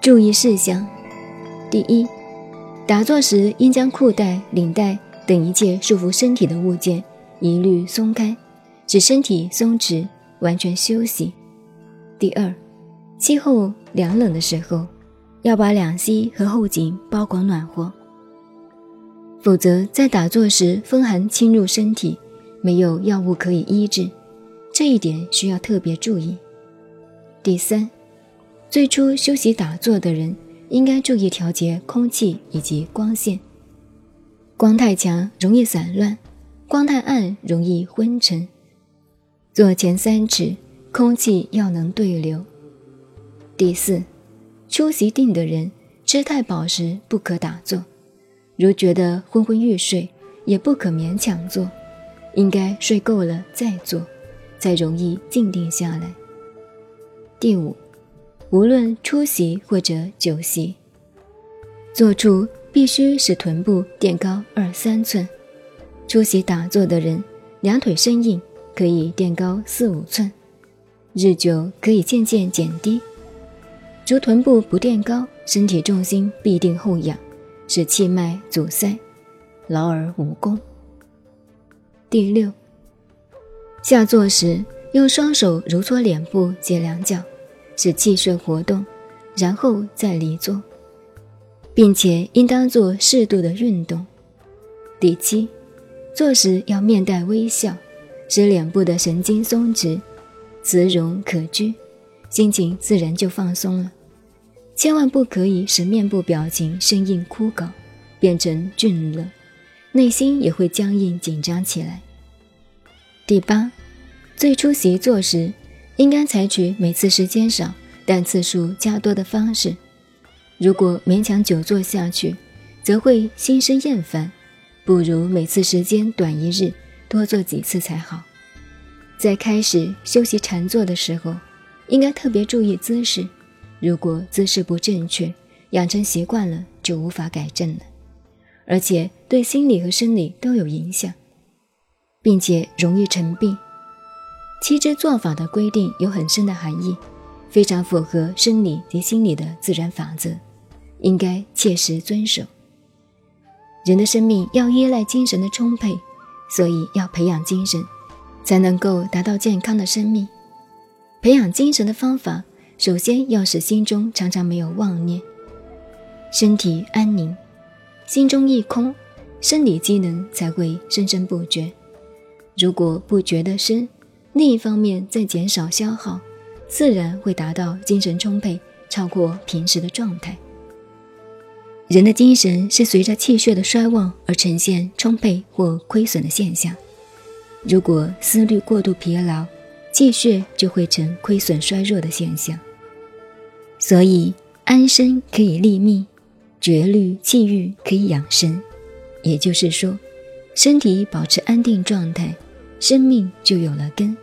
注意事项：第一，打坐时应将裤带、领带等一切束缚身体的物件一律松开，使身体松弛，完全休息。第二，气候凉冷的时候，要把两膝和后颈包裹暖和，否则在打坐时风寒侵入身体，没有药物可以医治，这一点需要特别注意。第三。最初修习打坐的人，应该注意调节空气以及光线。光太强容易散乱，光太暗容易昏沉。坐前三尺，空气要能对流。第四，出席定的人吃太饱时不可打坐，如觉得昏昏欲睡，也不可勉强坐，应该睡够了再坐，才容易静定下来。第五。无论出席或者酒席，坐处必须使臀部垫高二三寸。出席打坐的人，两腿生硬，可以垫高四五寸，日久可以渐渐减低。如臀部不垫高，身体重心必定后仰，使气脉阻塞，劳而无功。第六，下坐时用双手揉搓脸部及两脚。使气血活动，然后再离坐，并且应当做适度的运动。第七，坐时要面带微笑，使脸部的神经松弛，慈容可掬，心情自然就放松了。千万不可以使面部表情生硬枯槁，变成俊乐，内心也会僵硬紧张起来。第八，最初习坐时。应该采取每次时间少但次数加多的方式。如果勉强久坐下去，则会心生厌烦，不如每次时间短一日，多做几次才好。在开始休息禅坐的时候，应该特别注意姿势。如果姿势不正确，养成习惯了就无法改正了，而且对心理和生理都有影响，并且容易成病。七支做法的规定有很深的含义，非常符合生理及心理的自然法则，应该切实遵守。人的生命要依赖精神的充沛，所以要培养精神，才能够达到健康的生命。培养精神的方法，首先要使心中常常没有妄念，身体安宁，心中一空，生理机能才会生生不绝。如果不觉得生，另一方面，在减少消耗，自然会达到精神充沛、超过平时的状态。人的精神是随着气血的衰旺而呈现充沛或亏损的现象。如果思虑过度疲劳，气血就会成亏损衰弱的现象。所以，安身可以立命，绝虑气郁可以养生。也就是说，身体保持安定状态。生命就有了根，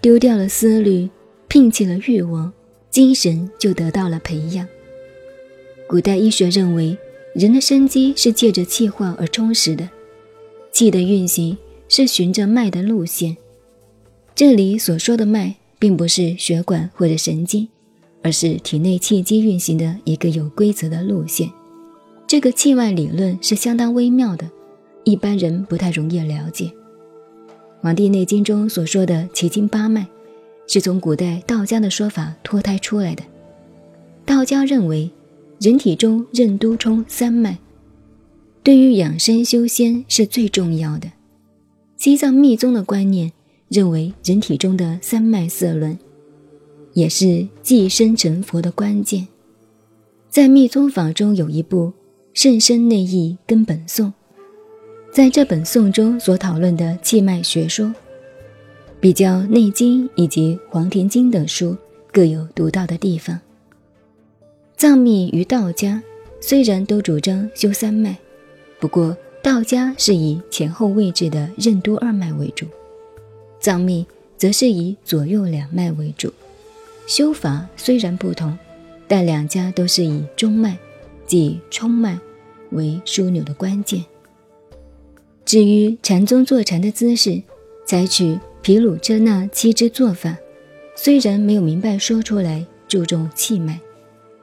丢掉了思虑，摒弃了欲望，精神就得到了培养。古代医学认为，人的生机是借着气化而充实的，气的运行是循着脉的路线。这里所说的脉，并不是血管或者神经，而是体内气机运行的一个有规则的路线。这个气脉理论是相当微妙的，一般人不太容易了解。《黄帝内经》中所说的奇经八脉，是从古代道家的说法脱胎出来的。道家认为，人体中任督冲三脉，对于养生修仙是最重要的。西藏密宗的观念认为，人体中的三脉四轮，也是寄生成佛的关键。在密宗法中有一部《甚深内义根本颂》。在这本颂中所讨论的气脉学说，比较《内经》以及《黄庭经》等书各有独到的地方。藏密与道家虽然都主张修三脉，不过道家是以前后位置的任督二脉为主，藏密则是以左右两脉为主。修法虽然不同，但两家都是以中脉，即冲脉为枢纽的关键。至于禅宗坐禅的姿势，采取毗卢遮那七支做法，虽然没有明白说出来注重气脉，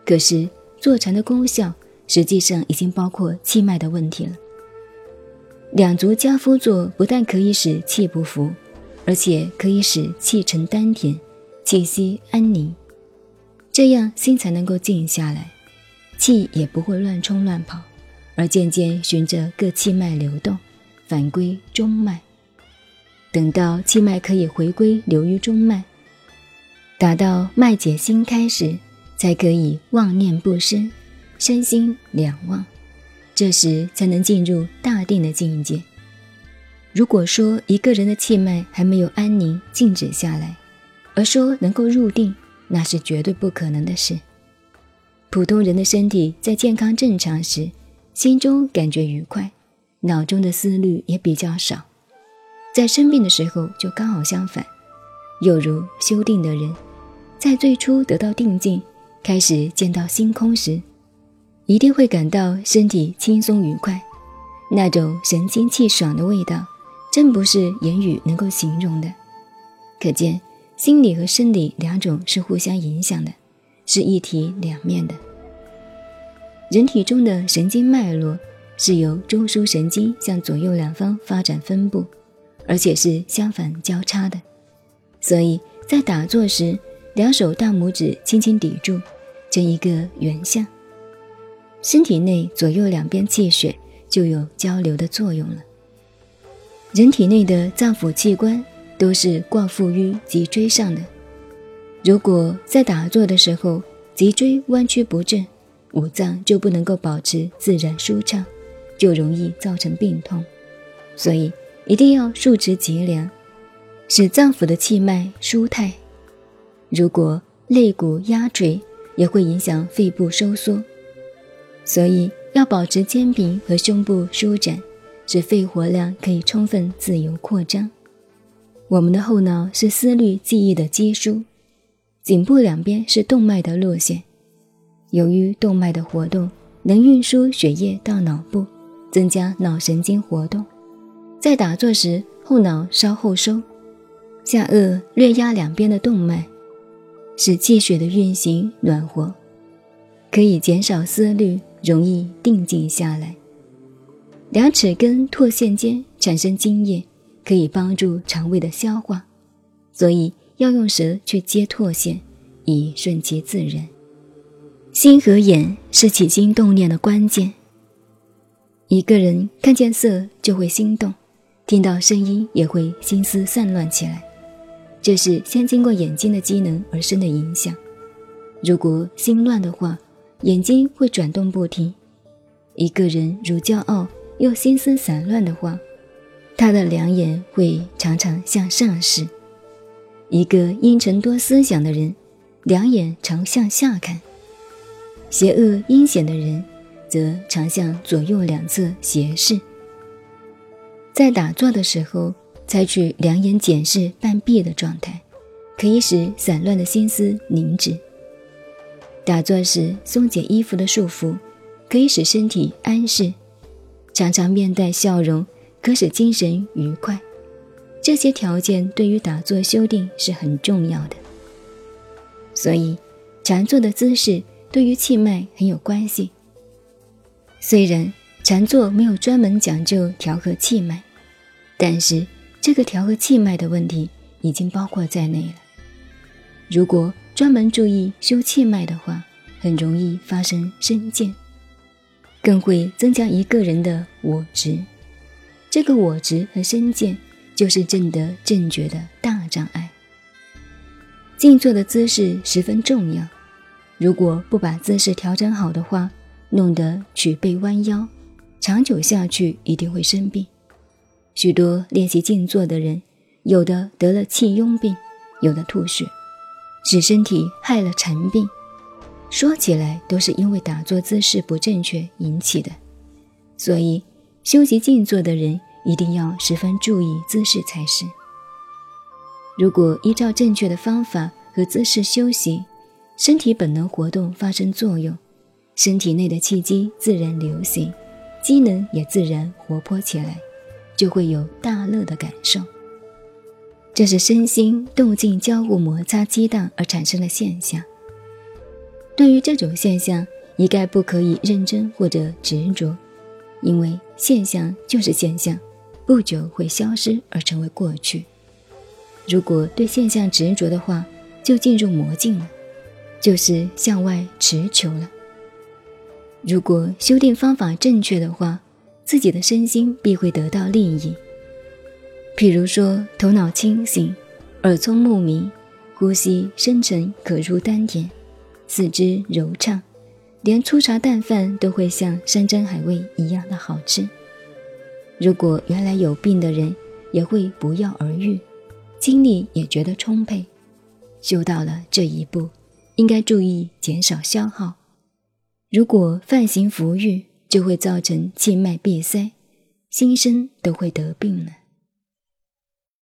可是坐禅的功效实际上已经包括气脉的问题了。两足加夫坐不但可以使气不浮，而且可以使气沉丹田，气息安宁，这样心才能够静下来，气也不会乱冲乱跑，而渐渐循着各气脉流动，返归中脉。等到气脉可以回归流于中脉，达到脉解心开时，才可以妄念不生，身心两忘。这时才能进入大定的境界。如果说一个人的气脉还没有安宁静止下来，而说能够入定，那是绝对不可能的事。普通人的身体在健康正常时，心中感觉愉快，脑中的思虑也比较少；在生病的时候就刚好相反。又如修定的人，在最初得到定境，开始见到星空时。一定会感到身体轻松愉快，那种神清气爽的味道，真不是言语能够形容的。可见，心理和生理两种是互相影响的，是一体两面的。人体中的神经脉络是由中枢神经向左右两方发展分布，而且是相反交叉的。所以在打坐时，两手大拇指轻轻抵住，成一个圆相。身体内左右两边气血就有交流的作用了。人体内的脏腑器官都是挂附于脊椎上的，如果在打坐的时候脊椎弯曲不正，五脏就不能够保持自然舒畅，就容易造成病痛。所以一定要竖直脊梁，使脏腑的气脉舒泰。如果肋骨压垂，也会影响肺部收缩。所以要保持肩柄和胸部舒展，使肺活量可以充分自由扩张。我们的后脑是思虑记忆的基枢，颈部两边是动脉的路线。由于动脉的活动能运输血液到脑部，增加脑神经活动。在打坐时，后脑稍后收，下颚略压两边的动脉，使气血的运行暖和，可以减少思虑。容易定静下来。两齿根唾腺间产生津液，可以帮助肠胃的消化，所以要用舌去接唾腺，以顺其自然。心和眼是起心动念的关键。一个人看见色就会心动，听到声音也会心思散乱起来，这是先经过眼睛的机能而生的影响。如果心乱的话，眼睛会转动不停。一个人如骄傲又心思散乱的话，他的两眼会常常向上视；一个阴沉多思想的人，两眼常向下看；邪恶阴险的人，则常向左右两侧斜视。在打坐的时候，采取两眼检视半闭的状态，可以使散乱的心思凝止。打坐时松解衣服的束缚，可以使身体安适；常常面带笑容，可使精神愉快。这些条件对于打坐修定是很重要的。所以，禅坐的姿势对于气脉很有关系。虽然禅坐没有专门讲究调和气脉，但是这个调和气脉的问题已经包括在内了。如果专门注意修气脉的话，很容易发生身见，更会增加一个人的我执。这个我执和身见，就是正得正觉的大障碍。静坐的姿势十分重要，如果不把姿势调整好的话，弄得曲背弯腰，长久下去一定会生病。许多练习静坐的人，有的得了气壅病，有的吐血。使身体害了禅病，说起来都是因为打坐姿势不正确引起的，所以修习静坐的人一定要十分注意姿势才是。如果依照正确的方法和姿势修习，身体本能活动发生作用，身体内的气机自然流行，机能也自然活泼起来，就会有大乐的感受。这是身心动静交互摩擦激荡而产生的现象。对于这种现象，一概不可以认真或者执着，因为现象就是现象，不久会消失而成为过去。如果对现象执着的话，就进入魔境了，就是向外持求了。如果修订方法正确的话，自己的身心必会得到利益。譬如说，头脑清醒，耳聪目明，呼吸深沉可入丹田，四肢柔畅，连粗茶淡饭都会像山珍海味一样的好吃。如果原来有病的人也会不药而愈，精力也觉得充沛。修到了这一步，应该注意减少消耗。如果犯行浮欲，就会造成气脉闭塞，心身都会得病了。